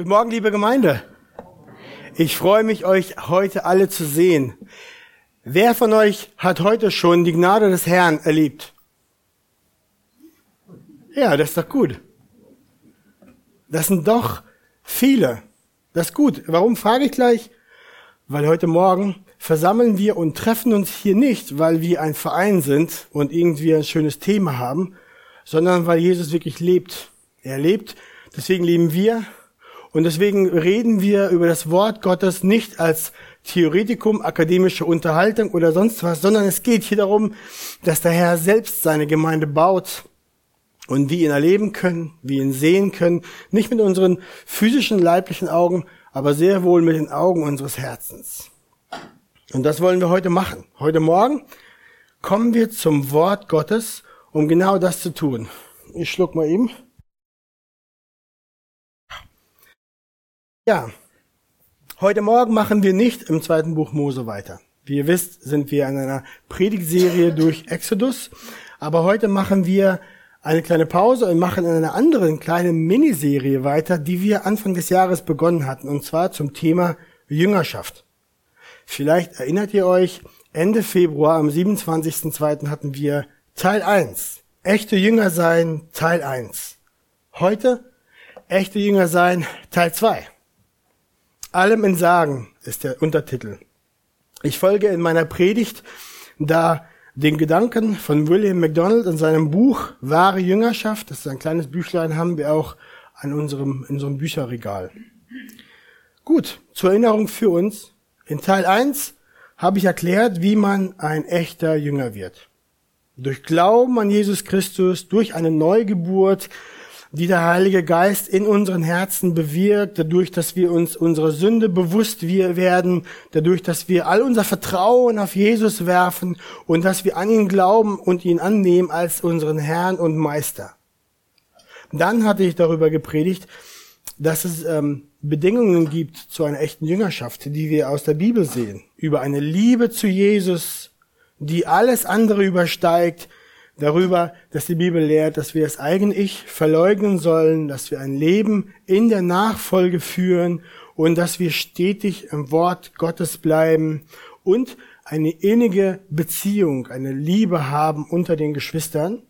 Guten Morgen, liebe Gemeinde. Ich freue mich, euch heute alle zu sehen. Wer von euch hat heute schon die Gnade des Herrn erlebt? Ja, das ist doch gut. Das sind doch viele. Das ist gut. Warum frage ich gleich? Weil heute Morgen versammeln wir und treffen uns hier nicht, weil wir ein Verein sind und irgendwie ein schönes Thema haben, sondern weil Jesus wirklich lebt. Er lebt, deswegen leben wir und deswegen reden wir über das Wort Gottes nicht als Theoretikum, akademische Unterhaltung oder sonst was, sondern es geht hier darum, dass der Herr selbst seine Gemeinde baut und wir ihn erleben können, wir ihn sehen können, nicht mit unseren physischen, leiblichen Augen, aber sehr wohl mit den Augen unseres Herzens. Und das wollen wir heute machen. Heute Morgen kommen wir zum Wort Gottes, um genau das zu tun. Ich schluck mal eben. Ja, heute Morgen machen wir nicht im zweiten Buch Mose weiter. Wie ihr wisst, sind wir in einer Predigtserie durch Exodus, aber heute machen wir eine kleine Pause und machen in einer anderen kleinen Miniserie weiter, die wir Anfang des Jahres begonnen hatten, und zwar zum Thema Jüngerschaft. Vielleicht erinnert ihr euch, Ende Februar am 27.02. hatten wir Teil 1. Echte Jünger sein, Teil 1. Heute Echte Jünger sein, Teil 2. Allem in Sagen ist der Untertitel. Ich folge in meiner Predigt da den Gedanken von William MacDonald in seinem Buch Wahre Jüngerschaft. Das ist ein kleines Büchlein, haben wir auch an unserem, in unserem Bücherregal. Gut, zur Erinnerung für uns. In Teil 1 habe ich erklärt, wie man ein echter Jünger wird. Durch Glauben an Jesus Christus, durch eine Neugeburt, die der Heilige Geist in unseren Herzen bewirkt, dadurch, dass wir uns unserer Sünde bewusst werden, dadurch, dass wir all unser Vertrauen auf Jesus werfen und dass wir an ihn glauben und ihn annehmen als unseren Herrn und Meister. Dann hatte ich darüber gepredigt, dass es ähm, Bedingungen gibt zu einer echten Jüngerschaft, die wir aus der Bibel sehen, über eine Liebe zu Jesus, die alles andere übersteigt, darüber, dass die Bibel lehrt, dass wir das eigene Ich verleugnen sollen, dass wir ein Leben in der Nachfolge führen und dass wir stetig im Wort Gottes bleiben und eine innige Beziehung, eine Liebe haben unter den Geschwistern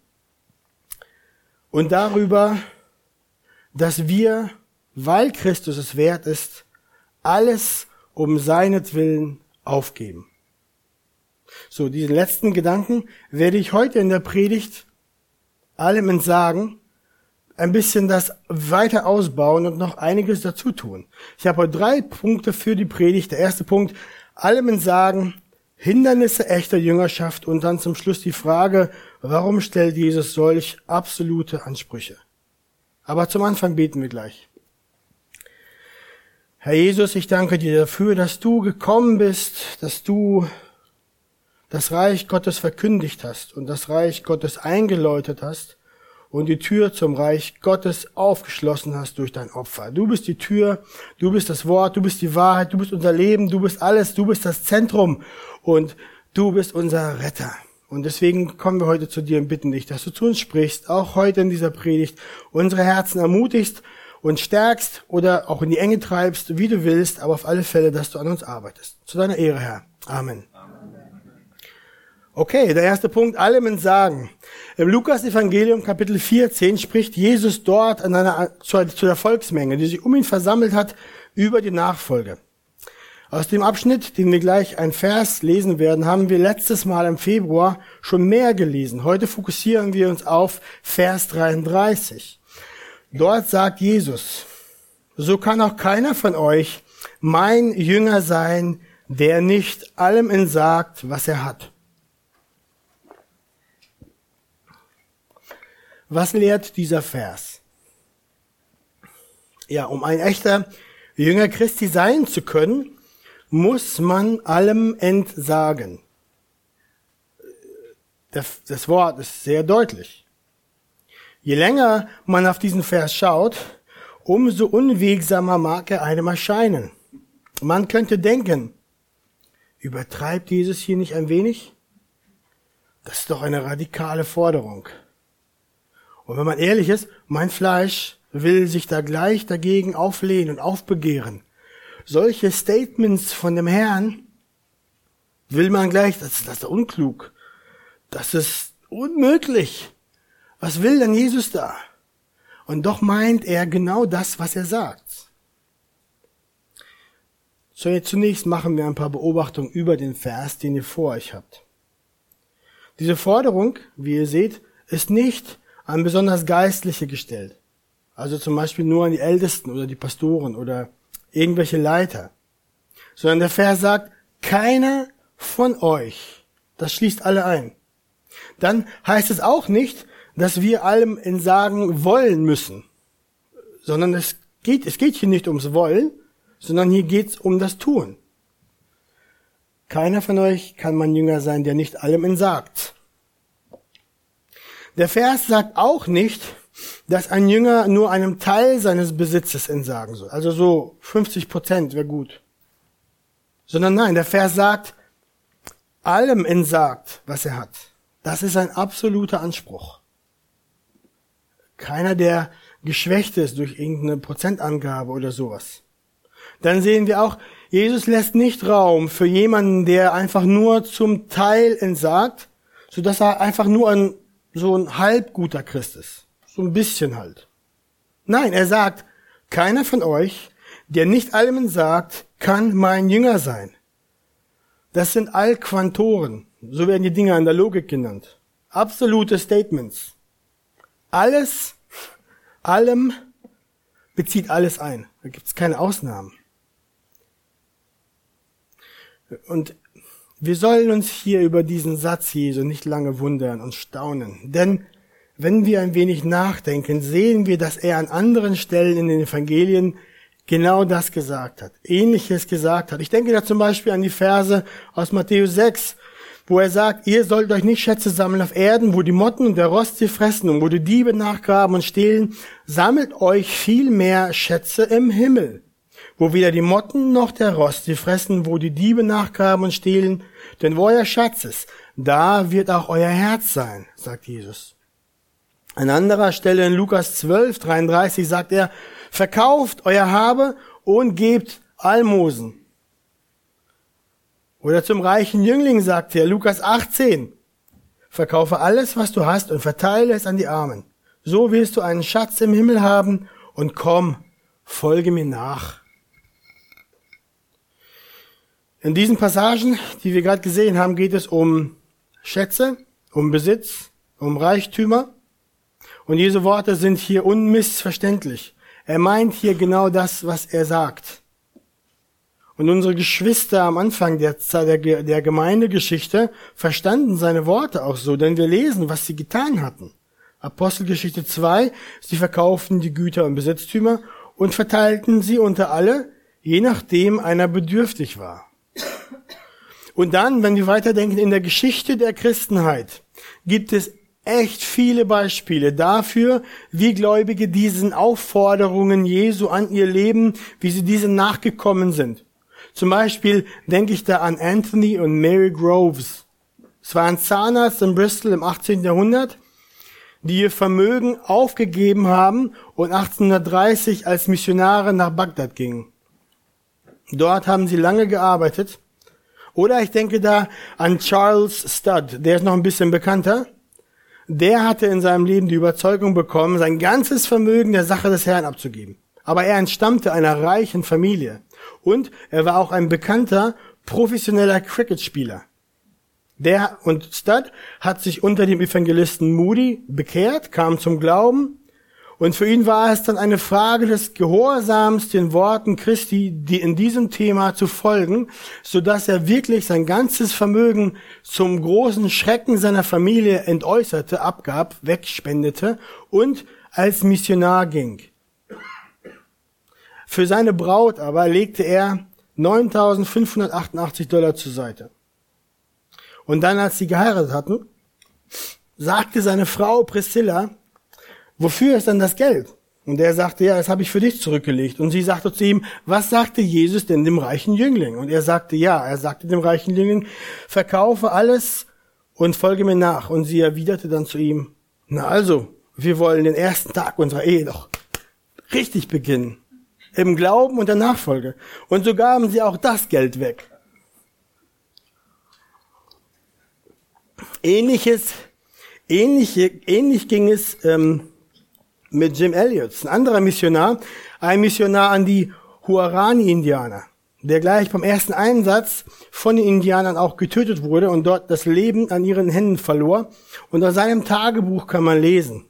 und darüber, dass wir, weil Christus es wert ist, alles um seinetwillen aufgeben. So, diesen letzten Gedanken werde ich heute in der Predigt allem entsagen, ein bisschen das weiter ausbauen und noch einiges dazu tun. Ich habe heute drei Punkte für die Predigt. Der erste Punkt, allem entsagen, Hindernisse echter Jüngerschaft und dann zum Schluss die Frage, warum stellt Jesus solch absolute Ansprüche? Aber zum Anfang beten wir gleich. Herr Jesus, ich danke dir dafür, dass du gekommen bist, dass du das Reich Gottes verkündigt hast und das Reich Gottes eingeläutet hast und die Tür zum Reich Gottes aufgeschlossen hast durch dein Opfer. Du bist die Tür, du bist das Wort, du bist die Wahrheit, du bist unser Leben, du bist alles, du bist das Zentrum und du bist unser Retter. Und deswegen kommen wir heute zu dir und bitten dich, dass du zu uns sprichst, auch heute in dieser Predigt, unsere Herzen ermutigst und stärkst oder auch in die Enge treibst, wie du willst, aber auf alle Fälle, dass du an uns arbeitest. Zu deiner Ehre, Herr. Amen. Okay, der erste Punkt, allem sagen. Im Lukas Evangelium Kapitel 14 spricht Jesus dort an einer, zu, zu der Volksmenge, die sich um ihn versammelt hat, über die Nachfolge. Aus dem Abschnitt, den wir gleich ein Vers lesen werden, haben wir letztes Mal im Februar schon mehr gelesen. Heute fokussieren wir uns auf Vers 33. Dort sagt Jesus, so kann auch keiner von euch mein Jünger sein, der nicht allem entsagt, was er hat. Was lehrt dieser Vers? Ja, um ein echter Jünger Christi sein zu können, muss man allem entsagen. Das Wort ist sehr deutlich. Je länger man auf diesen Vers schaut, umso unwegsamer mag er einem erscheinen. Man könnte denken, übertreibt Jesus hier nicht ein wenig? Das ist doch eine radikale Forderung. Und wenn man ehrlich ist, mein Fleisch will sich da gleich dagegen auflehnen und aufbegehren. Solche Statements von dem Herrn will man gleich, das, das ist unklug. Das ist unmöglich. Was will denn Jesus da? Und doch meint er genau das, was er sagt. So, jetzt zunächst machen wir ein paar Beobachtungen über den Vers, den ihr vor euch habt. Diese Forderung, wie ihr seht, ist nicht an besonders Geistliche gestellt. Also zum Beispiel nur an die Ältesten oder die Pastoren oder irgendwelche Leiter. Sondern der Vers sagt, keiner von euch. Das schließt alle ein. Dann heißt es auch nicht, dass wir allem in sagen wollen müssen, sondern es geht, es geht hier nicht ums Wollen, sondern hier geht's um das Tun. Keiner von euch kann mein Jünger sein, der nicht allem entsagt. Der Vers sagt auch nicht, dass ein Jünger nur einem Teil seines Besitzes entsagen soll. Also so 50 Prozent wäre gut. Sondern nein, der Vers sagt, allem entsagt, was er hat. Das ist ein absoluter Anspruch. Keiner, der geschwächt ist durch irgendeine Prozentangabe oder sowas. Dann sehen wir auch, Jesus lässt nicht Raum für jemanden, der einfach nur zum Teil entsagt, so dass er einfach nur ein, so ein halbguter Christ ist. So ein bisschen halt. Nein, er sagt, keiner von euch, der nicht allem entsagt, kann mein Jünger sein. Das sind Allquantoren. So werden die Dinge an der Logik genannt. Absolute Statements. Alles, allem bezieht alles ein. Da gibt es keine Ausnahmen. Und wir sollen uns hier über diesen Satz Jesu nicht lange wundern und staunen. Denn wenn wir ein wenig nachdenken, sehen wir, dass er an anderen Stellen in den Evangelien genau das gesagt hat, ähnliches gesagt hat. Ich denke da zum Beispiel an die Verse aus Matthäus 6, wo er sagt, ihr sollt euch nicht Schätze sammeln auf Erden, wo die Motten und der Rost sie fressen und wo die Diebe nachgraben und stehlen, sammelt euch viel mehr Schätze im Himmel, wo weder die Motten noch der Rost sie fressen, wo die Diebe nachgraben und stehlen, denn wo euer Schatz ist, da wird auch euer Herz sein, sagt Jesus. An anderer Stelle in Lukas 12, 33 sagt er, verkauft euer Habe und gebt Almosen. Oder zum reichen Jüngling sagt er, Lukas 18, verkaufe alles, was du hast und verteile es an die Armen. So wirst du einen Schatz im Himmel haben und komm, folge mir nach. In diesen Passagen, die wir gerade gesehen haben, geht es um Schätze, um Besitz, um Reichtümer. Und diese Worte sind hier unmissverständlich. Er meint hier genau das, was er sagt. Und unsere Geschwister am Anfang der, der, der Gemeindegeschichte verstanden seine Worte auch so, denn wir lesen, was sie getan hatten. Apostelgeschichte 2, sie verkauften die Güter und Besitztümer und verteilten sie unter alle, je nachdem einer bedürftig war. Und dann, wenn wir weiterdenken in der Geschichte der Christenheit, gibt es echt viele Beispiele dafür, wie Gläubige diesen Aufforderungen Jesu an ihr Leben, wie sie diese nachgekommen sind. Zum Beispiel denke ich da an Anthony und Mary Groves. Es waren Zahnarzt in Bristol im 18. Jahrhundert, die ihr Vermögen aufgegeben haben und 1830 als Missionare nach Bagdad gingen. Dort haben sie lange gearbeitet. Oder ich denke da an Charles Studd, der ist noch ein bisschen bekannter der hatte in seinem Leben die Überzeugung bekommen, sein ganzes Vermögen der Sache des Herrn abzugeben. Aber er entstammte einer reichen Familie und er war auch ein bekannter professioneller Cricketspieler. Der und Stud hat sich unter dem Evangelisten Moody bekehrt, kam zum Glauben und für ihn war es dann eine Frage des Gehorsams den Worten Christi, die in diesem Thema zu folgen, so dass er wirklich sein ganzes Vermögen zum großen Schrecken seiner Familie entäußerte, abgab, wegspendete und als Missionar ging. Für seine Braut aber legte er 9.588 Dollar zur Seite. Und dann, als sie geheiratet hatten, sagte seine Frau Priscilla, wofür ist dann das Geld? Und er sagte, ja, das habe ich für dich zurückgelegt. Und sie sagte zu ihm, was sagte Jesus denn dem reichen Jüngling? Und er sagte, ja, er sagte dem reichen Jüngling, verkaufe alles und folge mir nach. Und sie erwiderte dann zu ihm, na also, wir wollen den ersten Tag unserer Ehe doch richtig beginnen. Im Glauben und der Nachfolge. Und so gaben sie auch das Geld weg. Ähnliches, ähnliche, ähnlich ging es ähm, mit Jim Elliot, ein anderer Missionar, ein Missionar an die Huarani-Indianer, der gleich beim ersten Einsatz von den Indianern auch getötet wurde und dort das Leben an ihren Händen verlor. Und aus seinem Tagebuch kann man lesen,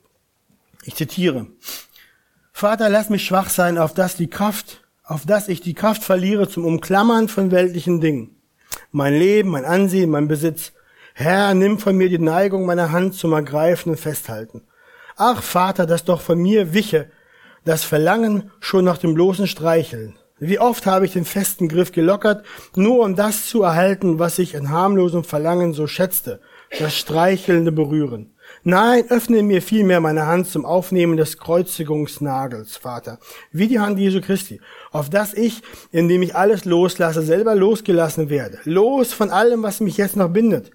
ich zitiere, Vater, lass mich schwach sein, auf dass die Kraft, auf dass ich die Kraft verliere zum Umklammern von weltlichen Dingen. Mein Leben, mein Ansehen, mein Besitz. Herr, nimm von mir die Neigung meiner Hand zum Ergreifen und Festhalten. Ach, Vater, dass doch von mir wiche das Verlangen schon nach dem bloßen Streicheln. Wie oft habe ich den festen Griff gelockert, nur um das zu erhalten, was ich in harmlosem Verlangen so schätzte, das streichelnde Berühren. Nein, öffne mir vielmehr meine Hand zum Aufnehmen des Kreuzigungsnagels, Vater, wie die Hand Jesu Christi, auf das ich, indem ich alles loslasse, selber losgelassen werde. Los von allem, was mich jetzt noch bindet.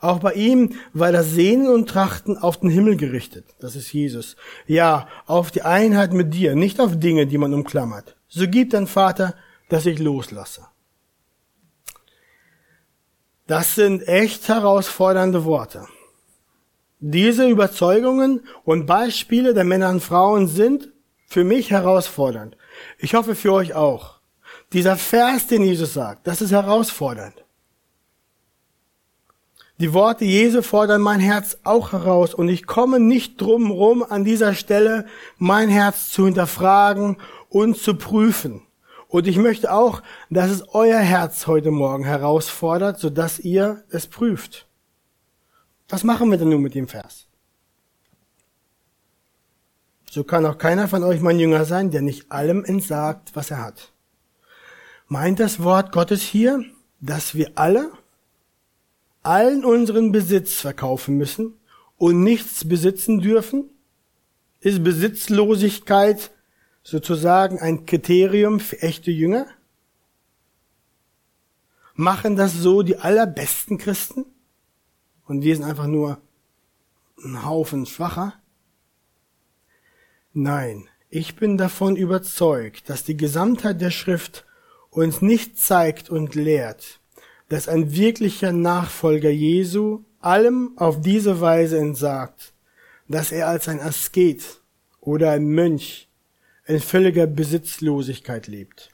Auch bei ihm war das Sehnen und Trachten auf den Himmel gerichtet. Das ist Jesus. Ja, auf die Einheit mit dir, nicht auf Dinge, die man umklammert. So gib dann, Vater, dass ich loslasse. Das sind echt herausfordernde Worte. Diese Überzeugungen und Beispiele der Männer und Frauen sind für mich herausfordernd. Ich hoffe für euch auch. Dieser Vers, den Jesus sagt, das ist herausfordernd. Die Worte Jesu fordern mein Herz auch heraus und ich komme nicht drum rum, an dieser Stelle mein Herz zu hinterfragen und zu prüfen. Und ich möchte auch, dass es euer Herz heute Morgen herausfordert, sodass ihr es prüft. Was machen wir denn nun mit dem Vers? So kann auch keiner von euch mein Jünger sein, der nicht allem entsagt, was er hat. Meint das Wort Gottes hier, dass wir alle allen unseren Besitz verkaufen müssen und nichts besitzen dürfen? Ist Besitzlosigkeit sozusagen ein Kriterium für echte Jünger? Machen das so die allerbesten Christen? Und wir sind einfach nur ein Haufen Schwacher? Nein, ich bin davon überzeugt, dass die Gesamtheit der Schrift uns nicht zeigt und lehrt, dass ein wirklicher Nachfolger Jesu allem auf diese Weise entsagt, dass er als ein Asket oder ein Mönch in völliger Besitzlosigkeit lebt.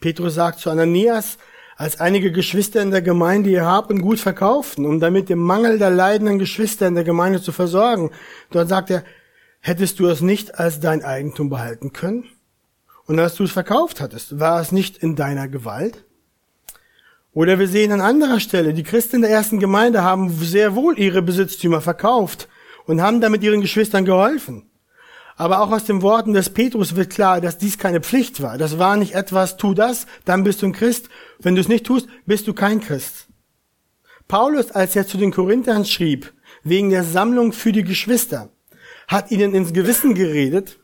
Petrus sagt zu Ananias, als einige Geschwister in der Gemeinde ihr Hab und Gut verkauften, um damit den Mangel der leidenden Geschwister in der Gemeinde zu versorgen. Dort sagt er, hättest du es nicht als dein Eigentum behalten können? Und als du es verkauft hattest, war es nicht in deiner Gewalt? Oder wir sehen an anderer Stelle, die Christen der ersten Gemeinde haben sehr wohl ihre Besitztümer verkauft und haben damit ihren Geschwistern geholfen. Aber auch aus den Worten des Petrus wird klar, dass dies keine Pflicht war. Das war nicht etwas, tu das, dann bist du ein Christ. Wenn du es nicht tust, bist du kein Christ. Paulus, als er zu den Korinthern schrieb, wegen der Sammlung für die Geschwister, hat ihnen ins Gewissen geredet,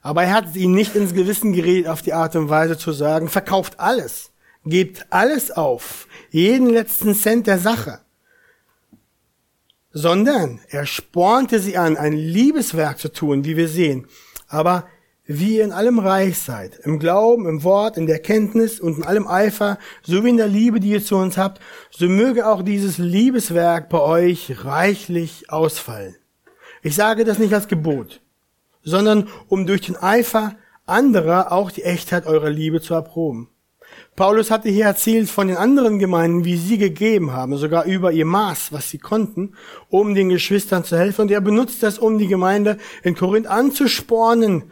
aber er hat ihnen nicht ins Gewissen geredet auf die Art und Weise zu sagen, verkauft alles. Gebt alles auf, jeden letzten Cent der Sache. Sondern er spornte sie an, ein Liebeswerk zu tun, wie wir sehen. Aber wie ihr in allem reich seid, im Glauben, im Wort, in der Kenntnis und in allem Eifer, so wie in der Liebe, die ihr zu uns habt, so möge auch dieses Liebeswerk bei euch reichlich ausfallen. Ich sage das nicht als Gebot, sondern um durch den Eifer anderer auch die Echtheit eurer Liebe zu erproben. Paulus hatte hier erzählt von den anderen Gemeinden, wie sie gegeben haben, sogar über ihr Maß, was sie konnten, um den Geschwistern zu helfen. Und er benutzt das, um die Gemeinde in Korinth anzuspornen,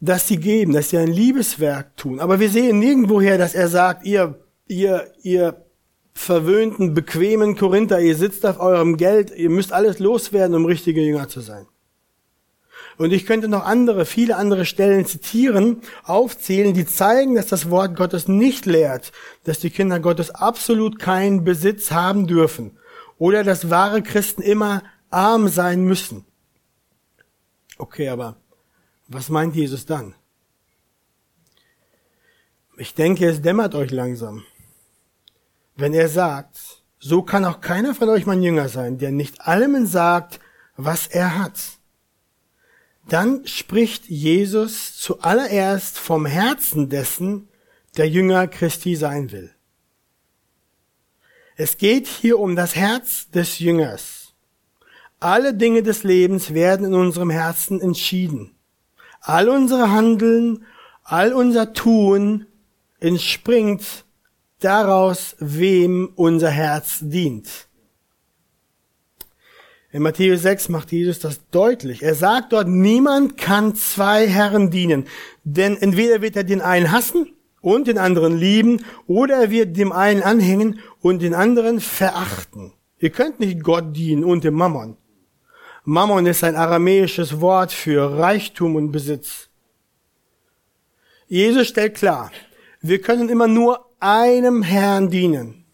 dass sie geben, dass sie ein Liebeswerk tun. Aber wir sehen nirgendwoher, dass er sagt, ihr, ihr, ihr verwöhnten, bequemen Korinther, ihr sitzt auf eurem Geld, ihr müsst alles loswerden, um richtige Jünger zu sein. Und ich könnte noch andere, viele andere Stellen zitieren, aufzählen, die zeigen, dass das Wort Gottes nicht lehrt, dass die Kinder Gottes absolut keinen Besitz haben dürfen oder dass wahre Christen immer arm sein müssen. Okay, aber was meint Jesus dann? Ich denke, es dämmert euch langsam. Wenn er sagt, so kann auch keiner von euch mein Jünger sein, der nicht allem sagt, was er hat. Dann spricht Jesus zuallererst vom Herzen dessen, der Jünger Christi sein will. Es geht hier um das Herz des Jüngers. Alle Dinge des Lebens werden in unserem Herzen entschieden. All unsere Handeln, all unser Tun entspringt daraus, wem unser Herz dient. In Matthäus 6 macht Jesus das deutlich. Er sagt dort, niemand kann zwei Herren dienen. Denn entweder wird er den einen hassen und den anderen lieben, oder er wird dem einen anhängen und den anderen verachten. Ihr könnt nicht Gott dienen und dem Mammon. Mammon ist ein aramäisches Wort für Reichtum und Besitz. Jesus stellt klar, wir können immer nur einem Herrn dienen.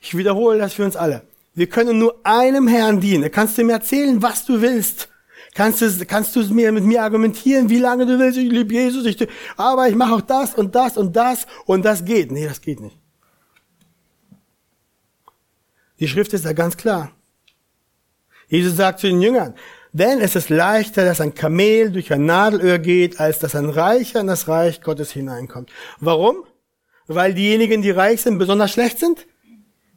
Ich wiederhole das für uns alle. Wir können nur einem Herrn dienen. Kannst du mir erzählen, was du willst. Kannst du, kannst du mir mit mir argumentieren, wie lange du willst. Ich liebe Jesus, ich, aber ich mache auch das und das und das und das geht. Nee, das geht nicht. Die Schrift ist da ganz klar. Jesus sagt zu den Jüngern, denn es ist leichter, dass ein Kamel durch ein Nadelöhr geht, als dass ein Reicher in das Reich Gottes hineinkommt. Warum? Weil diejenigen, die reich sind, besonders schlecht sind?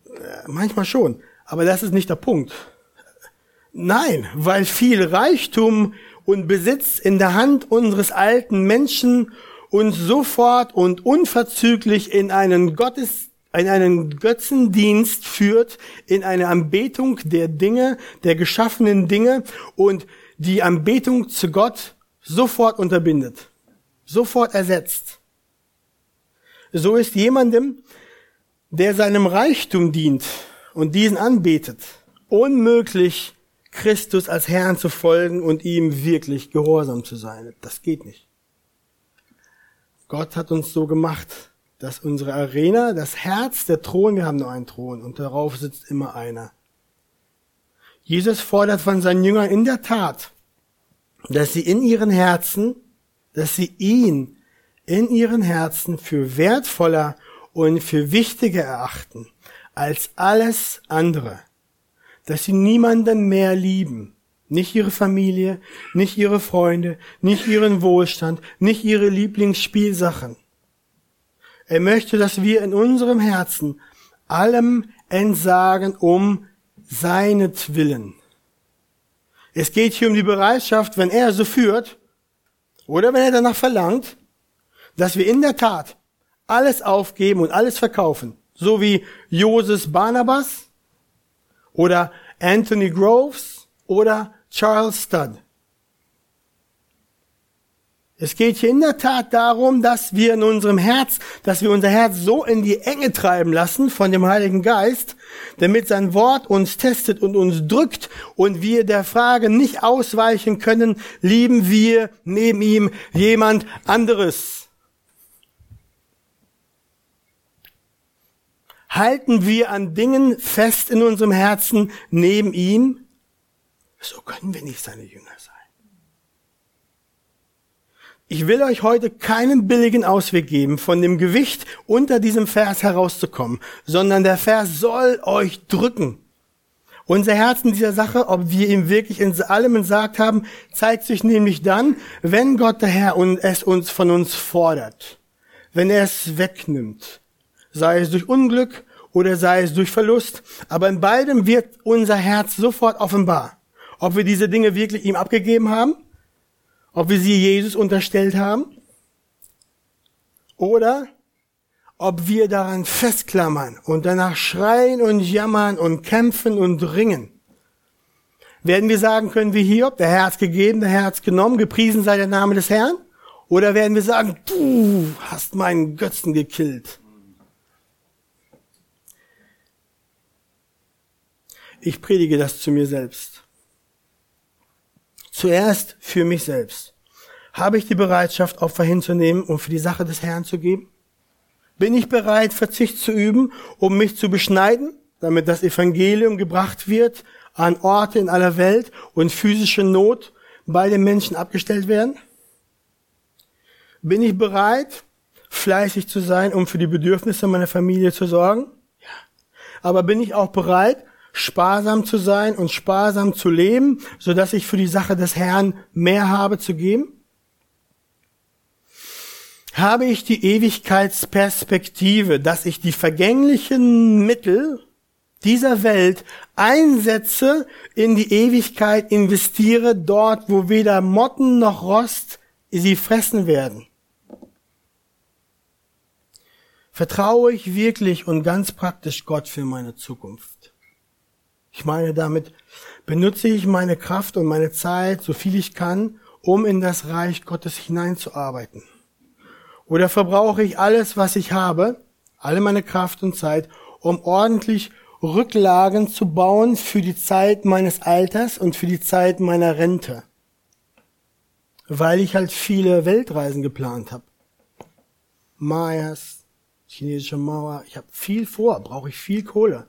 Äh, manchmal schon. Aber das ist nicht der Punkt. Nein, weil viel Reichtum und Besitz in der Hand unseres alten Menschen uns sofort und unverzüglich in einen Gottes, in einen Götzendienst führt, in eine Anbetung der Dinge, der geschaffenen Dinge und die Anbetung zu Gott sofort unterbindet, sofort ersetzt. So ist jemandem, der seinem Reichtum dient, und diesen anbetet, unmöglich Christus als Herrn zu folgen und ihm wirklich gehorsam zu sein. Das geht nicht. Gott hat uns so gemacht, dass unsere Arena, das Herz, der Thron, wir haben nur einen Thron und darauf sitzt immer einer. Jesus fordert von seinen Jüngern in der Tat, dass sie in ihren Herzen, dass sie ihn in ihren Herzen für wertvoller und für wichtiger erachten als alles andere, dass sie niemanden mehr lieben, nicht ihre Familie, nicht ihre Freunde, nicht ihren Wohlstand, nicht ihre Lieblingsspielsachen. Er möchte, dass wir in unserem Herzen allem entsagen um seinetwillen. Es geht hier um die Bereitschaft, wenn er so führt, oder wenn er danach verlangt, dass wir in der Tat alles aufgeben und alles verkaufen, so wie Joseph Barnabas oder Anthony Groves oder Charles Studd. Es geht hier in der Tat darum, dass wir in unserem Herz, dass wir unser Herz so in die Enge treiben lassen von dem Heiligen Geist, damit sein Wort uns testet und uns drückt und wir der Frage nicht ausweichen können, lieben wir neben ihm jemand anderes. Halten wir an Dingen fest in unserem Herzen neben ihm? So können wir nicht seine Jünger sein. Ich will euch heute keinen billigen Ausweg geben, von dem Gewicht unter diesem Vers herauszukommen, sondern der Vers soll euch drücken. Unser Herz in dieser Sache, ob wir ihm wirklich in allem entsagt haben, zeigt sich nämlich dann, wenn Gott der Herr es uns von uns fordert, wenn er es wegnimmt, sei es durch Unglück oder sei es durch Verlust. Aber in beidem wird unser Herz sofort offenbar. Ob wir diese Dinge wirklich ihm abgegeben haben, ob wir sie Jesus unterstellt haben oder ob wir daran festklammern und danach schreien und jammern und kämpfen und ringen. Werden wir sagen können wie Hiob, der Herz gegeben, der Herz genommen, gepriesen sei der Name des Herrn? Oder werden wir sagen, du hast meinen Götzen gekillt? Ich predige das zu mir selbst. Zuerst für mich selbst. Habe ich die Bereitschaft, Opfer hinzunehmen und für die Sache des Herrn zu geben? Bin ich bereit, Verzicht zu üben, um mich zu beschneiden, damit das Evangelium gebracht wird an Orte in aller Welt und physische Not bei den Menschen abgestellt werden? Bin ich bereit, fleißig zu sein, um für die Bedürfnisse meiner Familie zu sorgen? Ja. Aber bin ich auch bereit, sparsam zu sein und sparsam zu leben, so dass ich für die Sache des Herrn mehr habe zu geben? Habe ich die Ewigkeitsperspektive, dass ich die vergänglichen Mittel dieser Welt einsetze, in die Ewigkeit investiere, dort, wo weder Motten noch Rost sie fressen werden? Vertraue ich wirklich und ganz praktisch Gott für meine Zukunft? Ich meine damit, benutze ich meine Kraft und meine Zeit, so viel ich kann, um in das Reich Gottes hineinzuarbeiten? Oder verbrauche ich alles, was ich habe, alle meine Kraft und Zeit, um ordentlich Rücklagen zu bauen für die Zeit meines Alters und für die Zeit meiner Rente? Weil ich halt viele Weltreisen geplant habe. Mayas, chinesische Mauer. Ich habe viel vor, brauche ich viel Kohle.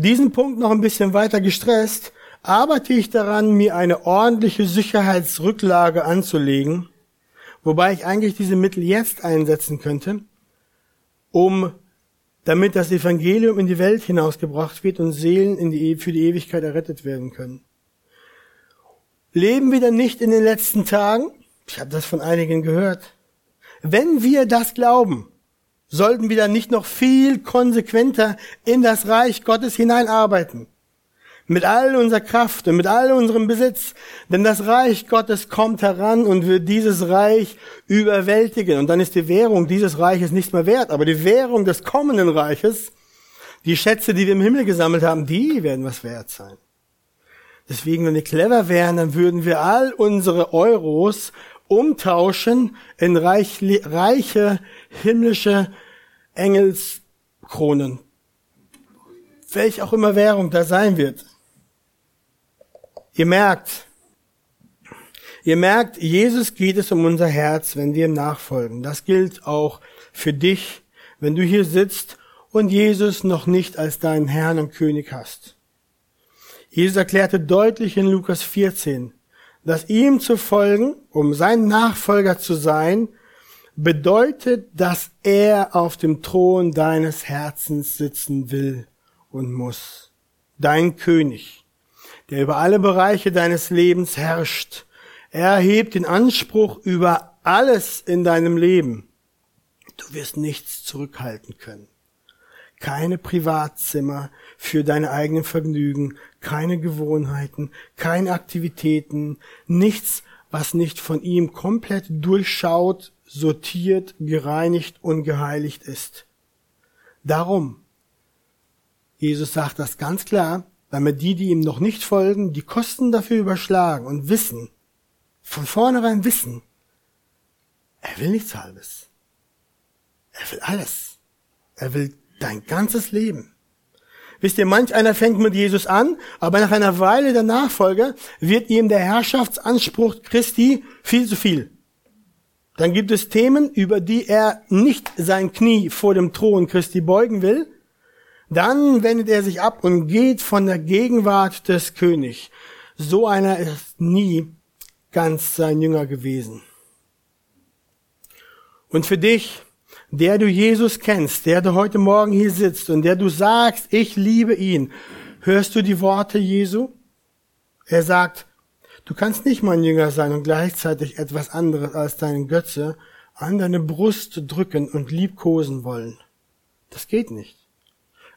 Diesen Punkt noch ein bisschen weiter gestresst, arbeite ich daran, mir eine ordentliche Sicherheitsrücklage anzulegen, wobei ich eigentlich diese Mittel jetzt einsetzen könnte, um damit das Evangelium in die Welt hinausgebracht wird und Seelen die, für die Ewigkeit errettet werden können. Leben wir dann nicht in den letzten Tagen? Ich habe das von einigen gehört. Wenn wir das glauben, sollten wir dann nicht noch viel konsequenter in das Reich Gottes hineinarbeiten. Mit all unserer Kraft und mit all unserem Besitz. Denn das Reich Gottes kommt heran und wird dieses Reich überwältigen. Und dann ist die Währung dieses Reiches nicht mehr wert. Aber die Währung des kommenden Reiches, die Schätze, die wir im Himmel gesammelt haben, die werden was wert sein. Deswegen, wenn wir clever wären, dann würden wir all unsere Euros umtauschen in reich, reiche himmlische Engelskronen. Welch auch immer Währung da sein wird. Ihr merkt, ihr merkt, Jesus geht es um unser Herz, wenn wir ihm nachfolgen. Das gilt auch für dich, wenn du hier sitzt und Jesus noch nicht als deinen Herrn und König hast. Jesus erklärte deutlich in Lukas 14, dass ihm zu folgen, um sein Nachfolger zu sein, bedeutet, dass er auf dem Thron deines Herzens sitzen will und muss. Dein König, der über alle Bereiche deines Lebens herrscht. Er erhebt den Anspruch über alles in deinem Leben. Du wirst nichts zurückhalten können keine Privatzimmer für deine eigenen Vergnügen, keine Gewohnheiten, keine Aktivitäten, nichts, was nicht von ihm komplett durchschaut, sortiert, gereinigt und geheiligt ist. Darum, Jesus sagt das ganz klar, damit die, die ihm noch nicht folgen, die Kosten dafür überschlagen und wissen, von vornherein wissen, er will nichts Halbes. Er will alles. Er will Dein ganzes Leben. Wisst ihr, manch einer fängt mit Jesus an, aber nach einer Weile der Nachfolge wird ihm der Herrschaftsanspruch Christi viel zu viel. Dann gibt es Themen, über die er nicht sein Knie vor dem Thron Christi beugen will. Dann wendet er sich ab und geht von der Gegenwart des Königs. So einer ist nie ganz sein Jünger gewesen. Und für dich, der du Jesus kennst, der du heute Morgen hier sitzt und der du sagst, ich liebe ihn, hörst du die Worte Jesu? Er sagt, du kannst nicht mein Jünger sein und gleichzeitig etwas anderes als deinen Götze an deine Brust drücken und liebkosen wollen. Das geht nicht.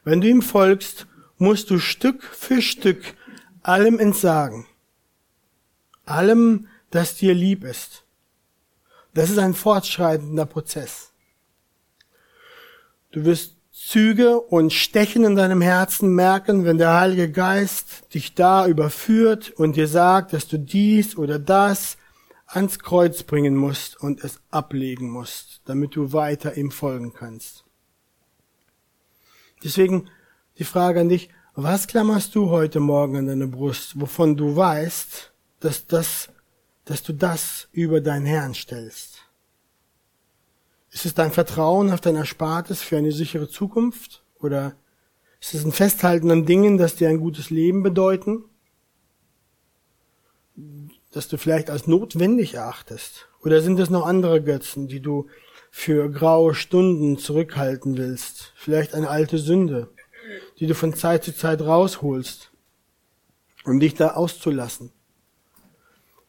Wenn du ihm folgst, musst du Stück für Stück allem entsagen. Allem, das dir lieb ist. Das ist ein fortschreitender Prozess. Du wirst Züge und Stechen in deinem Herzen merken, wenn der Heilige Geist dich da überführt und dir sagt, dass du dies oder das ans Kreuz bringen musst und es ablegen musst, damit du weiter ihm folgen kannst. Deswegen die Frage an dich, was klammerst du heute Morgen an deine Brust, wovon du weißt, dass das, dass du das über deinen Herrn stellst? Ist es dein Vertrauen auf dein Erspartes für eine sichere Zukunft? Oder ist es ein Festhalten an Dingen, dass dir ein gutes Leben bedeuten? Das du vielleicht als notwendig erachtest? Oder sind es noch andere Götzen, die du für graue Stunden zurückhalten willst? Vielleicht eine alte Sünde? die du von Zeit zu Zeit rausholst, um dich da auszulassen.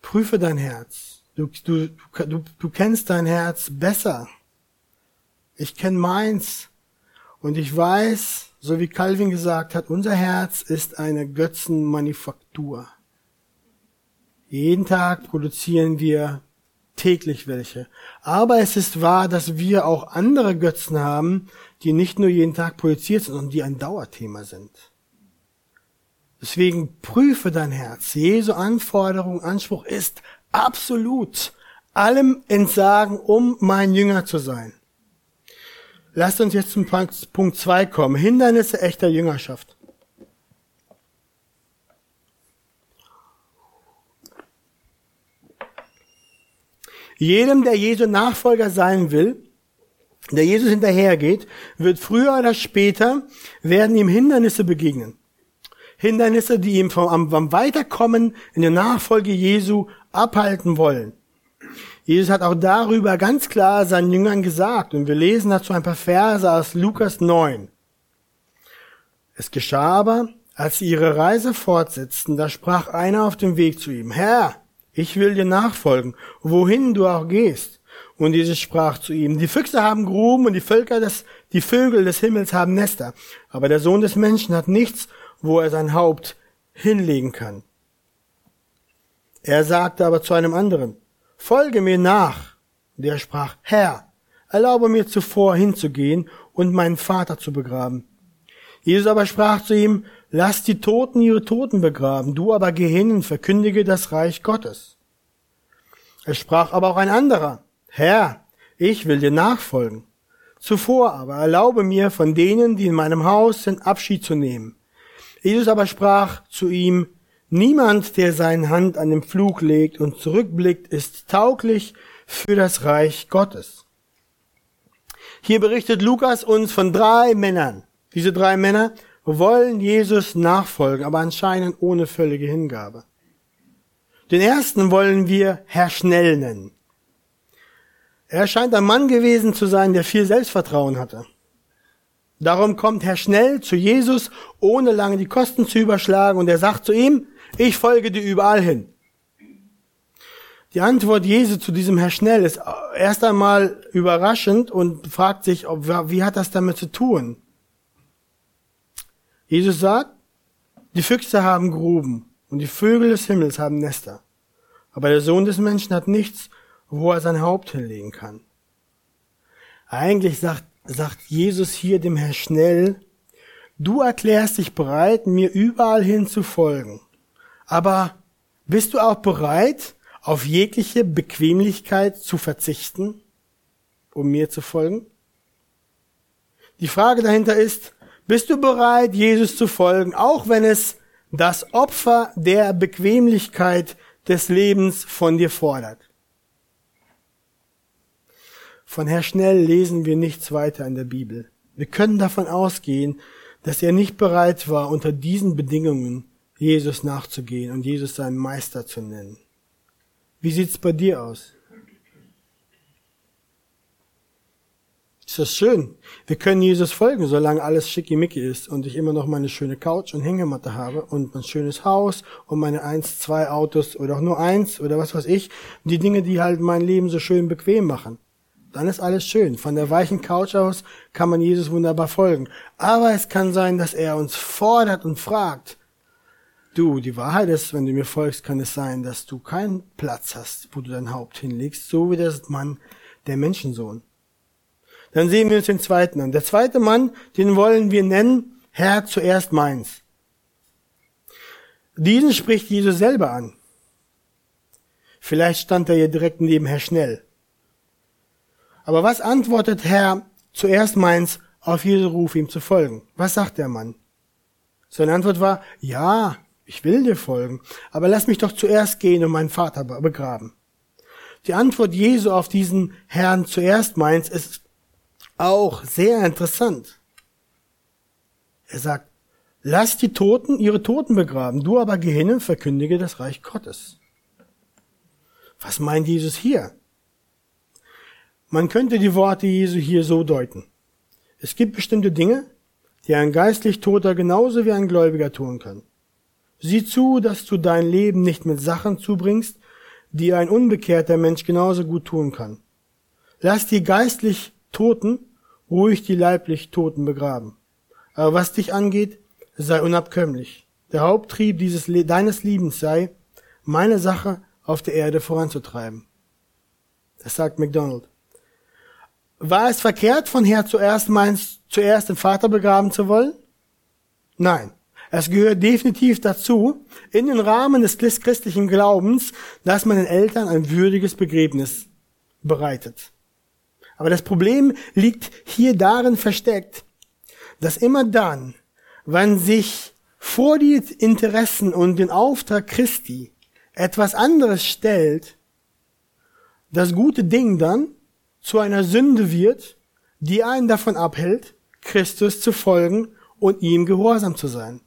Prüfe dein Herz. Du, du, du, du kennst dein Herz besser. Ich kenne meins. Und ich weiß, so wie Calvin gesagt hat, unser Herz ist eine Götzenmanufaktur. Jeden Tag produzieren wir täglich welche. Aber es ist wahr, dass wir auch andere Götzen haben, die nicht nur jeden Tag produziert sind, sondern die ein Dauerthema sind. Deswegen prüfe dein Herz. Jesu Anforderung, Anspruch ist absolut allem entsagen, um mein Jünger zu sein. Lasst uns jetzt zum Punkt 2 kommen. Hindernisse echter Jüngerschaft. Jedem, der Jesu Nachfolger sein will, der Jesus hinterhergeht, wird früher oder später, werden ihm Hindernisse begegnen. Hindernisse, die ihm vom, vom Weiterkommen in der Nachfolge Jesu abhalten wollen. Jesus hat auch darüber ganz klar seinen Jüngern gesagt, und wir lesen dazu ein paar Verse aus Lukas 9. Es geschah aber, als sie ihre Reise fortsetzten, da sprach einer auf dem Weg zu ihm, Herr, ich will dir nachfolgen, wohin du auch gehst. Und Jesus sprach zu ihm, die Füchse haben Gruben und die Völker des, die Vögel des Himmels haben Nester, aber der Sohn des Menschen hat nichts, wo er sein Haupt hinlegen kann. Er sagte aber zu einem anderen, folge mir nach. Der sprach, Herr, erlaube mir zuvor hinzugehen und meinen Vater zu begraben. Jesus aber sprach zu ihm, lass die Toten ihre Toten begraben, du aber geh hin und verkündige das Reich Gottes. Es sprach aber auch ein anderer, Herr, ich will dir nachfolgen. Zuvor aber erlaube mir von denen, die in meinem Haus sind, Abschied zu nehmen. Jesus aber sprach zu ihm, niemand, der seine Hand an den Flug legt und zurückblickt, ist tauglich für das Reich Gottes. Hier berichtet Lukas uns von drei Männern, diese drei Männer wollen Jesus nachfolgen, aber anscheinend ohne völlige Hingabe. Den ersten wollen wir Herr Schnell nennen. Er scheint ein Mann gewesen zu sein, der viel Selbstvertrauen hatte. Darum kommt Herr Schnell zu Jesus, ohne lange die Kosten zu überschlagen, und er sagt zu ihm, ich folge dir überall hin. Die Antwort Jesu zu diesem Herr Schnell ist erst einmal überraschend und fragt sich, ob, wie hat das damit zu tun? Jesus sagt, die Füchse haben Gruben und die Vögel des Himmels haben Nester. Aber der Sohn des Menschen hat nichts, wo er sein Haupt hinlegen kann. Eigentlich sagt, sagt Jesus hier dem Herr Schnell, du erklärst dich bereit, mir überall hin zu folgen. Aber bist du auch bereit, auf jegliche Bequemlichkeit zu verzichten, um mir zu folgen? Die Frage dahinter ist, bist du bereit, Jesus zu folgen, auch wenn es das Opfer der Bequemlichkeit des Lebens von dir fordert? Von Herr Schnell lesen wir nichts weiter in der Bibel. Wir können davon ausgehen, dass er nicht bereit war, unter diesen Bedingungen Jesus nachzugehen und Jesus seinen Meister zu nennen. Wie sieht's bei dir aus? Ist das schön? Wir können Jesus folgen, solange alles schickimicki ist und ich immer noch meine schöne Couch und Hängematte habe und mein schönes Haus und meine eins, zwei Autos oder auch nur eins oder was weiß ich. Die Dinge, die halt mein Leben so schön bequem machen. Dann ist alles schön. Von der weichen Couch aus kann man Jesus wunderbar folgen. Aber es kann sein, dass er uns fordert und fragt, du, die Wahrheit ist, wenn du mir folgst, kann es sein, dass du keinen Platz hast, wo du dein Haupt hinlegst, so wie der Mann, der Menschensohn. Dann sehen wir uns den zweiten an. Der zweite Mann, den wollen wir nennen, Herr zuerst meins. Diesen spricht Jesus selber an. Vielleicht stand er hier direkt neben Herr Schnell. Aber was antwortet Herr zuerst meins auf Jesu Ruf, ihm zu folgen? Was sagt der Mann? Seine Antwort war, ja, ich will dir folgen, aber lass mich doch zuerst gehen und meinen Vater begraben. Die Antwort Jesu auf diesen Herrn zuerst meins ist auch sehr interessant. Er sagt, lass die Toten ihre Toten begraben, du aber geh hin und verkündige das Reich Gottes. Was meint Jesus hier? Man könnte die Worte Jesu hier so deuten. Es gibt bestimmte Dinge, die ein geistlich Toter genauso wie ein Gläubiger tun kann. Sieh zu, dass du dein Leben nicht mit Sachen zubringst, die ein unbekehrter Mensch genauso gut tun kann. Lass die geistlich Toten ruhig die leiblich Toten begraben. Aber was dich angeht, sei unabkömmlich. Der Haupttrieb dieses, deines Liebens sei, meine Sache auf der Erde voranzutreiben. Das sagt MacDonald. War es verkehrt, von Herr zuerst meins, zuerst den Vater begraben zu wollen? Nein. Es gehört definitiv dazu, in den Rahmen des christlichen Glaubens, dass man den Eltern ein würdiges Begräbnis bereitet. Aber das Problem liegt hier darin versteckt, dass immer dann, wenn sich vor die Interessen und den Auftrag Christi etwas anderes stellt, das gute Ding dann zu einer Sünde wird, die einen davon abhält, Christus zu folgen und ihm gehorsam zu sein.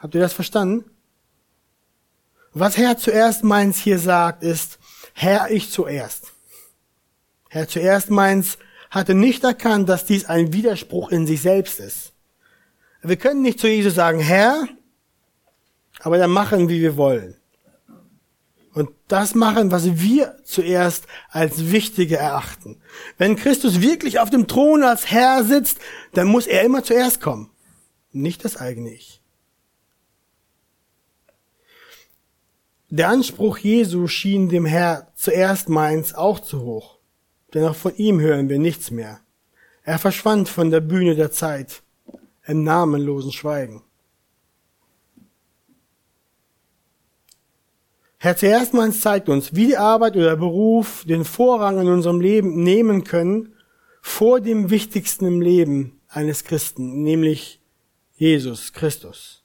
Habt ihr das verstanden? Was Herr zuerst meins hier sagt, ist, Herr, ich zuerst. Herr zuerst meins hatte nicht erkannt, dass dies ein Widerspruch in sich selbst ist. Wir können nicht zu Jesus sagen, Herr, aber dann machen, wie wir wollen. Und das machen, was wir zuerst als wichtige erachten. Wenn Christus wirklich auf dem Thron als Herr sitzt, dann muss er immer zuerst kommen. Nicht das eigene Ich. Der Anspruch Jesu schien dem Herr zuerst meins auch zu hoch, denn auch von ihm hören wir nichts mehr. Er verschwand von der Bühne der Zeit im namenlosen Schweigen. Herr Zuerstmanns zeigt uns, wie die Arbeit oder Beruf den Vorrang in unserem Leben nehmen können vor dem Wichtigsten im Leben eines Christen, nämlich Jesus Christus.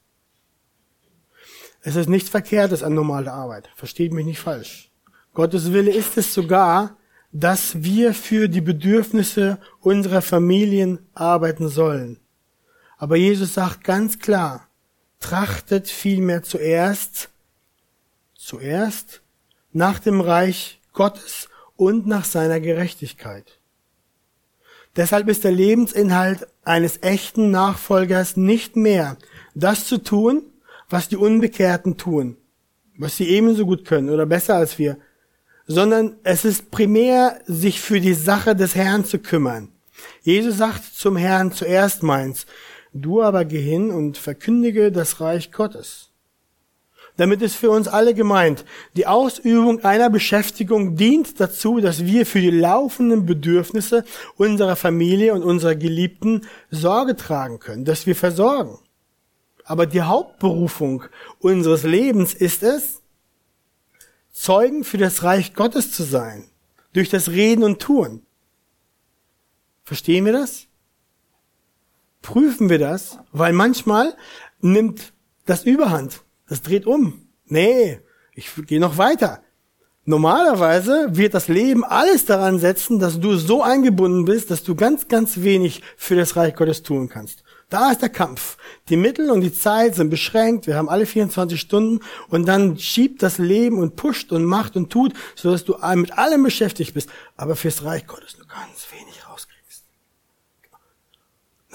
Es ist nichts Verkehrtes an normaler Arbeit. Versteht mich nicht falsch. Gottes Wille ist es sogar, dass wir für die Bedürfnisse unserer Familien arbeiten sollen. Aber Jesus sagt ganz klar, trachtet vielmehr zuerst Zuerst nach dem Reich Gottes und nach seiner Gerechtigkeit. Deshalb ist der Lebensinhalt eines echten Nachfolgers nicht mehr das zu tun, was die Unbekehrten tun, was sie ebenso gut können oder besser als wir, sondern es ist primär, sich für die Sache des Herrn zu kümmern. Jesus sagt zum Herrn zuerst meins, du aber geh hin und verkündige das Reich Gottes. Damit ist für uns alle gemeint, die Ausübung einer Beschäftigung dient dazu, dass wir für die laufenden Bedürfnisse unserer Familie und unserer Geliebten Sorge tragen können, dass wir versorgen. Aber die Hauptberufung unseres Lebens ist es, Zeugen für das Reich Gottes zu sein, durch das Reden und Tun. Verstehen wir das? Prüfen wir das? Weil manchmal nimmt das Überhand. Das dreht um. Nee, ich gehe noch weiter. Normalerweise wird das Leben alles daran setzen, dass du so eingebunden bist, dass du ganz, ganz wenig für das Reich Gottes tun kannst. Da ist der Kampf. Die Mittel und die Zeit sind beschränkt. Wir haben alle 24 Stunden und dann schiebt das Leben und pusht und macht und tut, sodass du mit allem beschäftigt bist. Aber fürs Reich Gottes nur ganz wenig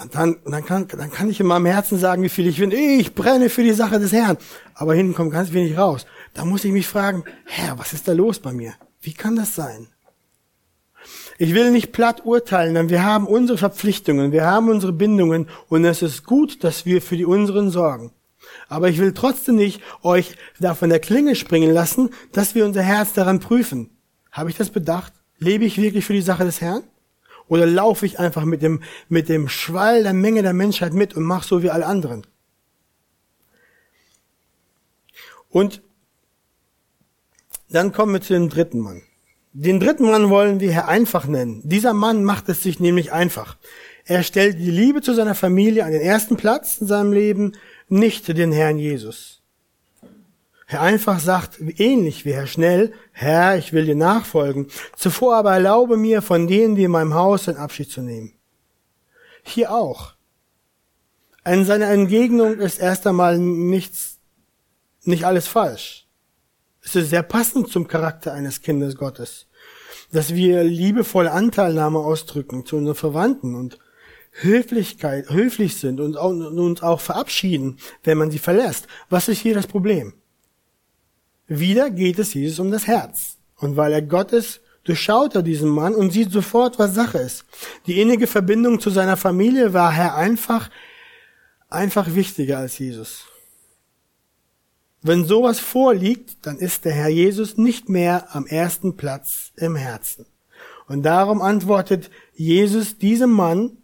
und dann, dann, kann, dann kann ich in meinem Herzen sagen, wie viel ich will. Ich brenne für die Sache des Herrn. Aber hinten kommt ganz wenig raus. Da muss ich mich fragen, Herr, was ist da los bei mir? Wie kann das sein? Ich will nicht platt urteilen, denn wir haben unsere Verpflichtungen, wir haben unsere Bindungen und es ist gut, dass wir für die unseren sorgen. Aber ich will trotzdem nicht euch da von der Klinge springen lassen, dass wir unser Herz daran prüfen. Habe ich das bedacht? Lebe ich wirklich für die Sache des Herrn? Oder laufe ich einfach mit dem, mit dem Schwall der Menge der Menschheit mit und mache so wie alle anderen? Und dann kommen wir zu dem dritten Mann. Den dritten Mann wollen wir Herr einfach nennen. Dieser Mann macht es sich nämlich einfach. Er stellt die Liebe zu seiner Familie an den ersten Platz in seinem Leben, nicht den Herrn Jesus. Herr einfach sagt, ähnlich wie Herr Schnell, Herr, ich will dir nachfolgen. Zuvor aber erlaube mir, von denen, die in meinem Haus sind, Abschied zu nehmen. Hier auch. In seiner Entgegnung ist erst einmal nichts, nicht alles falsch. Es ist sehr passend zum Charakter eines Kindes Gottes, dass wir liebevolle Anteilnahme ausdrücken zu unseren Verwandten und Höflichkeit, höflich sind und uns auch verabschieden, wenn man sie verlässt. Was ist hier das Problem? Wieder geht es Jesus um das Herz. Und weil er Gott ist, durchschaut er diesen Mann und sieht sofort, was Sache ist. Die innige Verbindung zu seiner Familie war Herr einfach, einfach wichtiger als Jesus. Wenn sowas vorliegt, dann ist der Herr Jesus nicht mehr am ersten Platz im Herzen. Und darum antwortet Jesus diesem Mann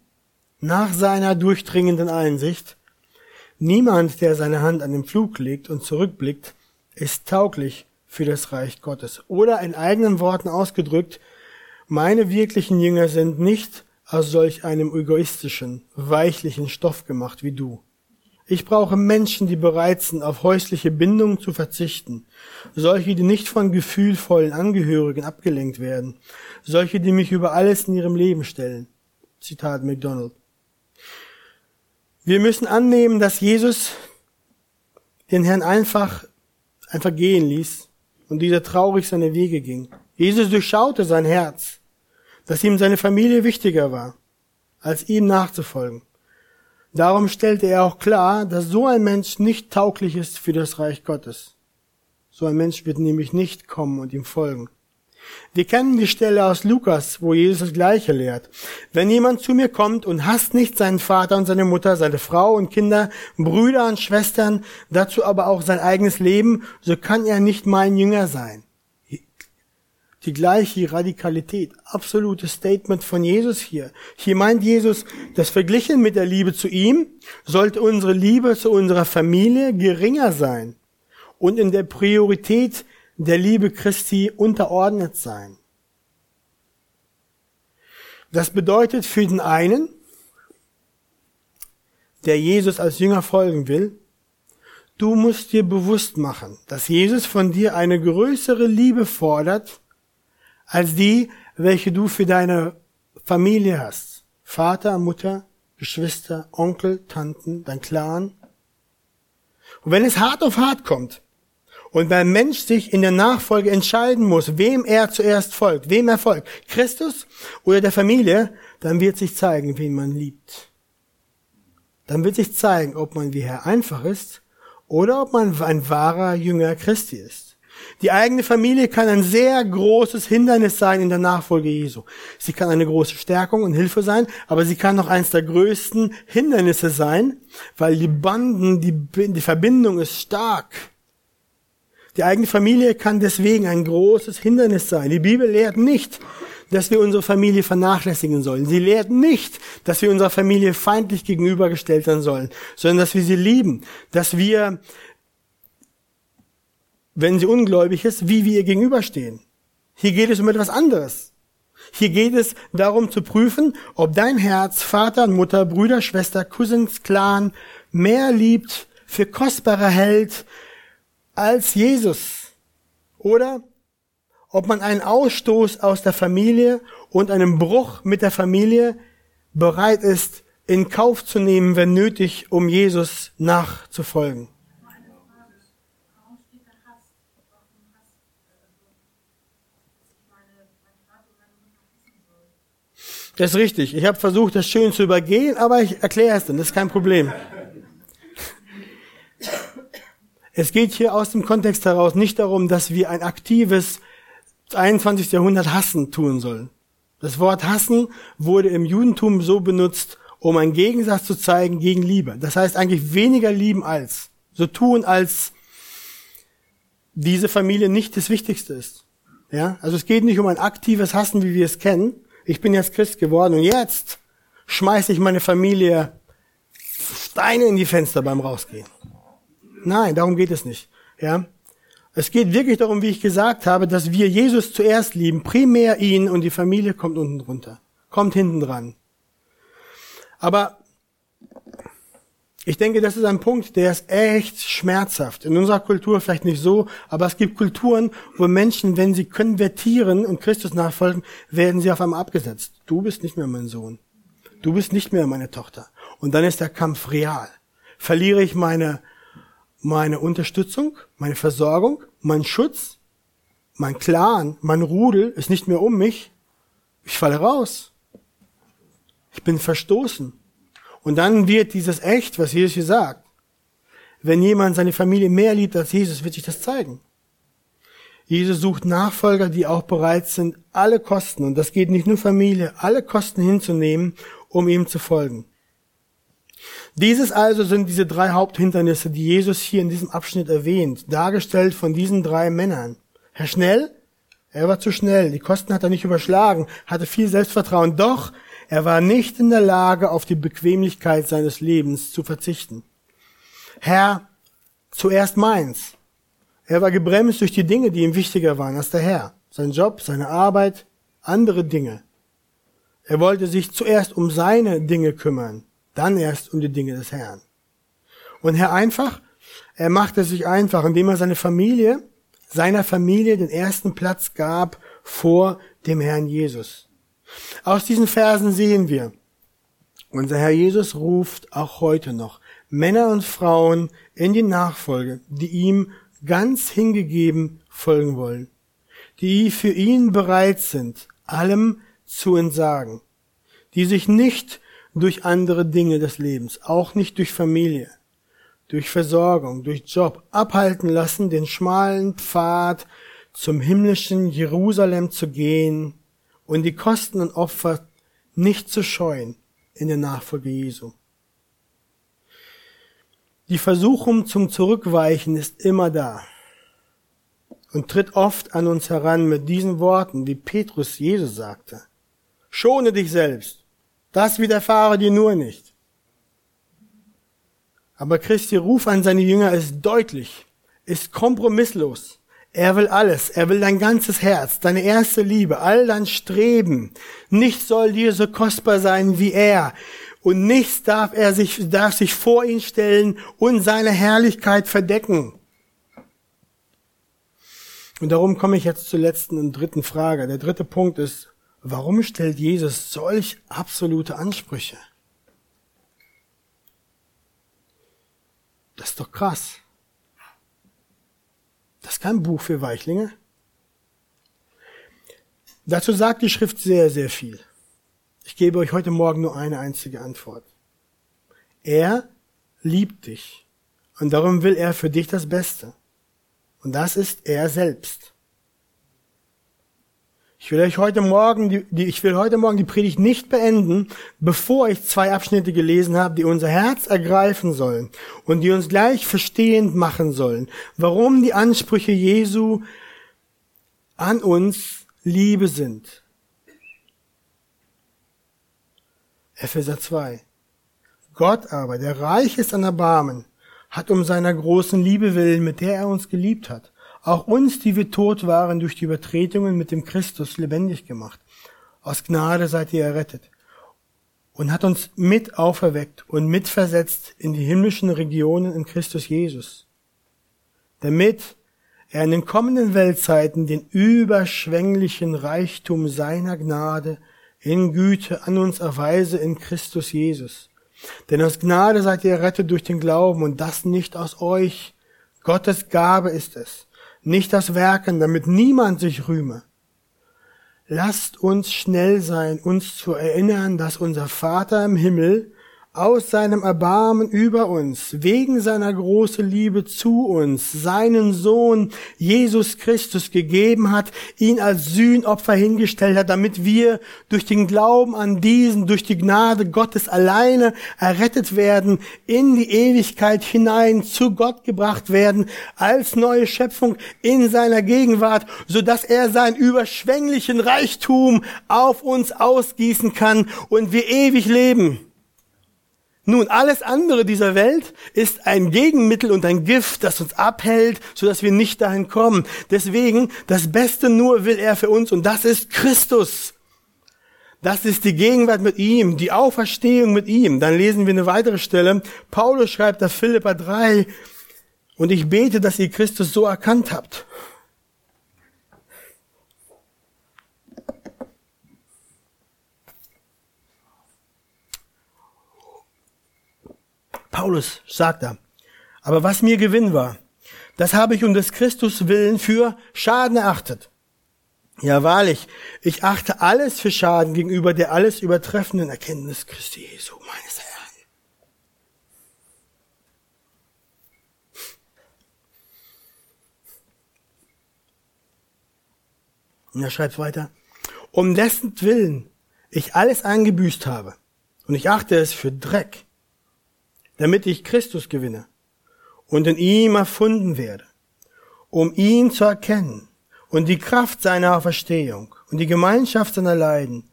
nach seiner durchdringenden Einsicht, niemand, der seine Hand an den Flug legt und zurückblickt, ist tauglich für das Reich Gottes. Oder in eigenen Worten ausgedrückt, meine wirklichen Jünger sind nicht aus solch einem egoistischen, weichlichen Stoff gemacht wie du. Ich brauche Menschen, die bereit sind, auf häusliche Bindungen zu verzichten. Solche, die nicht von gefühlvollen Angehörigen abgelenkt werden. Solche, die mich über alles in ihrem Leben stellen. Zitat McDonald. Wir müssen annehmen, dass Jesus den Herrn einfach, einfach gehen ließ und dieser traurig seine Wege ging. Jesus durchschaute sein Herz, dass ihm seine Familie wichtiger war, als ihm nachzufolgen. Darum stellte er auch klar, dass so ein Mensch nicht tauglich ist für das Reich Gottes. So ein Mensch wird nämlich nicht kommen und ihm folgen. Wir kennen die Stelle aus Lukas, wo Jesus das Gleiche lehrt. Wenn jemand zu mir kommt und hasst nicht seinen Vater und seine Mutter, seine Frau und Kinder, Brüder und Schwestern, dazu aber auch sein eigenes Leben, so kann er nicht mein Jünger sein die gleiche Radikalität. Absolutes Statement von Jesus hier. Hier meint Jesus, das verglichen mit der Liebe zu ihm sollte unsere Liebe zu unserer Familie geringer sein und in der Priorität der Liebe Christi unterordnet sein. Das bedeutet für den einen, der Jesus als Jünger folgen will, du musst dir bewusst machen, dass Jesus von dir eine größere Liebe fordert, als die, welche du für deine Familie hast. Vater, Mutter, Geschwister, Onkel, Tanten, dein Clan. Und wenn es hart auf hart kommt und beim Mensch sich in der Nachfolge entscheiden muss, wem er zuerst folgt, wem er folgt, Christus oder der Familie, dann wird sich zeigen, wen man liebt. Dann wird sich zeigen, ob man wie Herr einfach ist oder ob man ein wahrer Jünger Christi ist. Die eigene Familie kann ein sehr großes Hindernis sein in der Nachfolge Jesu. Sie kann eine große Stärkung und Hilfe sein, aber sie kann auch eines der größten Hindernisse sein, weil die Banden, die, die Verbindung ist stark. Die eigene Familie kann deswegen ein großes Hindernis sein. Die Bibel lehrt nicht, dass wir unsere Familie vernachlässigen sollen. Sie lehrt nicht, dass wir unserer Familie feindlich gegenübergestellt sein sollen, sondern dass wir sie lieben, dass wir wenn sie ungläubig ist, wie wir ihr gegenüberstehen. Hier geht es um etwas anderes. Hier geht es darum zu prüfen, ob dein Herz Vater, Mutter, Brüder, Schwester, Cousins, Clan mehr liebt, für kostbarer hält als Jesus. Oder ob man einen Ausstoß aus der Familie und einen Bruch mit der Familie bereit ist, in Kauf zu nehmen, wenn nötig, um Jesus nachzufolgen. Das ist richtig. Ich habe versucht, das schön zu übergehen, aber ich erkläre es dann. Das ist kein Problem. Es geht hier aus dem Kontext heraus nicht darum, dass wir ein aktives 21. Jahrhundert Hassen tun sollen. Das Wort Hassen wurde im Judentum so benutzt, um einen Gegensatz zu zeigen gegen Liebe. Das heißt eigentlich weniger lieben als. So tun, als diese Familie nicht das Wichtigste ist. Ja, also es geht nicht um ein aktives Hassen, wie wir es kennen, ich bin jetzt Christ geworden und jetzt schmeiße ich meine Familie Steine in die Fenster beim Rausgehen. Nein, darum geht es nicht. Ja, es geht wirklich darum, wie ich gesagt habe, dass wir Jesus zuerst lieben, primär ihn und die Familie kommt unten drunter, kommt hinten dran. Aber ich denke, das ist ein Punkt, der ist echt schmerzhaft. In unserer Kultur vielleicht nicht so, aber es gibt Kulturen, wo Menschen, wenn sie konvertieren und Christus nachfolgen, werden sie auf einmal abgesetzt. Du bist nicht mehr mein Sohn. Du bist nicht mehr meine Tochter. Und dann ist der Kampf real. Verliere ich meine, meine Unterstützung, meine Versorgung, meinen Schutz, mein Clan, mein Rudel ist nicht mehr um mich. Ich falle raus. Ich bin verstoßen. Und dann wird dieses echt, was Jesus hier sagt. Wenn jemand seine Familie mehr liebt als Jesus, wird sich das zeigen. Jesus sucht Nachfolger, die auch bereit sind, alle Kosten, und das geht nicht nur Familie, alle Kosten hinzunehmen, um ihm zu folgen. Dieses also sind diese drei Haupthindernisse, die Jesus hier in diesem Abschnitt erwähnt, dargestellt von diesen drei Männern. Herr Schnell, er war zu schnell, die Kosten hat er nicht überschlagen, hatte viel Selbstvertrauen, doch er war nicht in der Lage, auf die Bequemlichkeit seines Lebens zu verzichten. Herr, zuerst meins. Er war gebremst durch die Dinge, die ihm wichtiger waren als der Herr. Sein Job, seine Arbeit, andere Dinge. Er wollte sich zuerst um seine Dinge kümmern, dann erst um die Dinge des Herrn. Und Herr einfach, er machte sich einfach, indem er seine Familie, seiner Familie den ersten Platz gab vor dem Herrn Jesus. Aus diesen Versen sehen wir, unser Herr Jesus ruft auch heute noch Männer und Frauen in die Nachfolge, die ihm ganz hingegeben folgen wollen, die für ihn bereit sind, allem zu entsagen, die sich nicht durch andere Dinge des Lebens, auch nicht durch Familie, durch Versorgung, durch Job abhalten lassen, den schmalen Pfad zum himmlischen Jerusalem zu gehen und die Kosten und Opfer nicht zu scheuen in der Nachfolge Jesu. Die Versuchung zum Zurückweichen ist immer da und tritt oft an uns heran mit diesen Worten, wie Petrus Jesus sagte. Schone dich selbst. Das widerfahre dir nur nicht. Aber Christi Ruf an seine Jünger ist deutlich, ist kompromisslos. Er will alles. Er will dein ganzes Herz, deine erste Liebe, all dein Streben. Nichts soll dir so kostbar sein wie er und nichts darf er sich, darf sich vor ihn stellen und seine Herrlichkeit verdecken. Und darum komme ich jetzt zur letzten und dritten Frage. Der dritte Punkt ist, warum stellt Jesus solch absolute Ansprüche? Das ist doch krass. Das ist kein Buch für Weichlinge. Dazu sagt die Schrift sehr, sehr viel. Ich gebe euch heute Morgen nur eine einzige Antwort. Er liebt dich und darum will er für dich das Beste. Und das ist er selbst. Ich will euch heute Morgen, die, die, ich will heute Morgen die Predigt nicht beenden, bevor ich zwei Abschnitte gelesen habe, die unser Herz ergreifen sollen und die uns gleich verstehend machen sollen, warum die Ansprüche Jesu an uns Liebe sind. Epheser 2. Gott aber, der reich ist an Erbarmen, hat um seiner großen Liebe willen, mit der er uns geliebt hat, auch uns, die wir tot waren durch die Übertretungen mit dem Christus lebendig gemacht. Aus Gnade seid ihr errettet und hat uns mit auferweckt und mitversetzt in die himmlischen Regionen in Christus Jesus, damit er in den kommenden Weltzeiten den überschwänglichen Reichtum seiner Gnade in Güte an uns erweise in Christus Jesus. Denn aus Gnade seid ihr errettet durch den Glauben und das nicht aus euch. Gottes Gabe ist es, nicht das Werken, damit niemand sich rühme. Lasst uns schnell sein, uns zu erinnern, dass unser Vater im Himmel aus seinem Erbarmen über uns, wegen seiner großen Liebe zu uns, seinen Sohn Jesus Christus gegeben hat, ihn als Sühnopfer hingestellt hat, damit wir durch den Glauben an diesen, durch die Gnade Gottes alleine errettet werden, in die Ewigkeit hinein zu Gott gebracht werden, als neue Schöpfung in seiner Gegenwart, so dass er seinen überschwänglichen Reichtum auf uns ausgießen kann und wir ewig leben. Nun, alles andere dieser Welt ist ein Gegenmittel und ein Gift, das uns abhält, sodass wir nicht dahin kommen. Deswegen, das Beste nur will er für uns und das ist Christus. Das ist die Gegenwart mit ihm, die Auferstehung mit ihm. Dann lesen wir eine weitere Stelle. Paulus schreibt da Philippa 3, und ich bete, dass ihr Christus so erkannt habt. Paulus sagt er, aber was mir Gewinn war, das habe ich um des Christus willen für Schaden erachtet. Ja, wahrlich, ich achte alles für Schaden gegenüber der alles übertreffenden Erkenntnis Christi Jesu, meines Herrn. Und er schreibt weiter, um dessen Willen ich alles eingebüßt habe, und ich achte es für Dreck, damit ich Christus gewinne und in ihm erfunden werde, um ihn zu erkennen und die Kraft seiner Auferstehung und die Gemeinschaft seiner Leiden,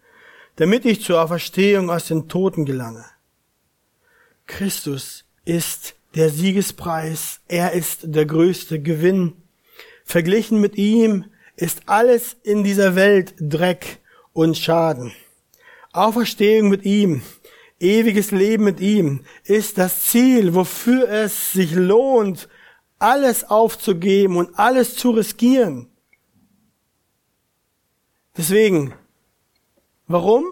damit ich zur Auferstehung aus den Toten gelange. Christus ist der Siegespreis, er ist der größte Gewinn. Verglichen mit ihm ist alles in dieser Welt Dreck und Schaden. Auferstehung mit ihm, ewiges Leben mit ihm ist das Ziel, wofür es sich lohnt, alles aufzugeben und alles zu riskieren. Deswegen, warum?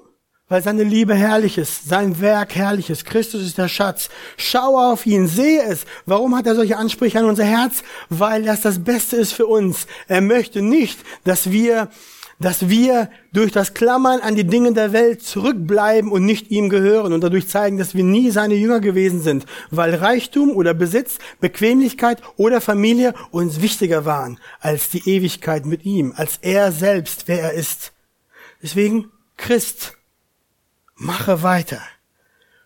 Weil seine Liebe herrlich ist, sein Werk herrlich ist. Christus ist der Schatz. Schau auf ihn, sehe es. Warum hat er solche Ansprüche an unser Herz? Weil das das Beste ist für uns. Er möchte nicht, dass wir dass wir durch das Klammern an die Dinge der Welt zurückbleiben und nicht ihm gehören und dadurch zeigen, dass wir nie seine Jünger gewesen sind, weil Reichtum oder Besitz, Bequemlichkeit oder Familie uns wichtiger waren als die Ewigkeit mit ihm, als er selbst, wer er ist. Deswegen, Christ, mache weiter.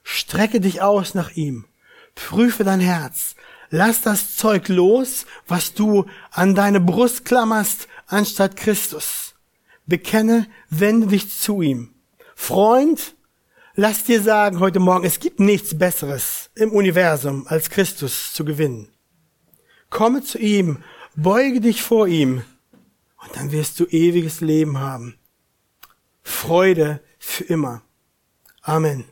Strecke dich aus nach ihm. Prüfe dein Herz. Lass das Zeug los, was du an deine Brust klammerst, anstatt Christus bekenne, wende dich zu ihm. Freund, lass dir sagen heute Morgen, es gibt nichts Besseres im Universum, als Christus zu gewinnen. Komme zu ihm, beuge dich vor ihm und dann wirst du ewiges Leben haben. Freude für immer. Amen.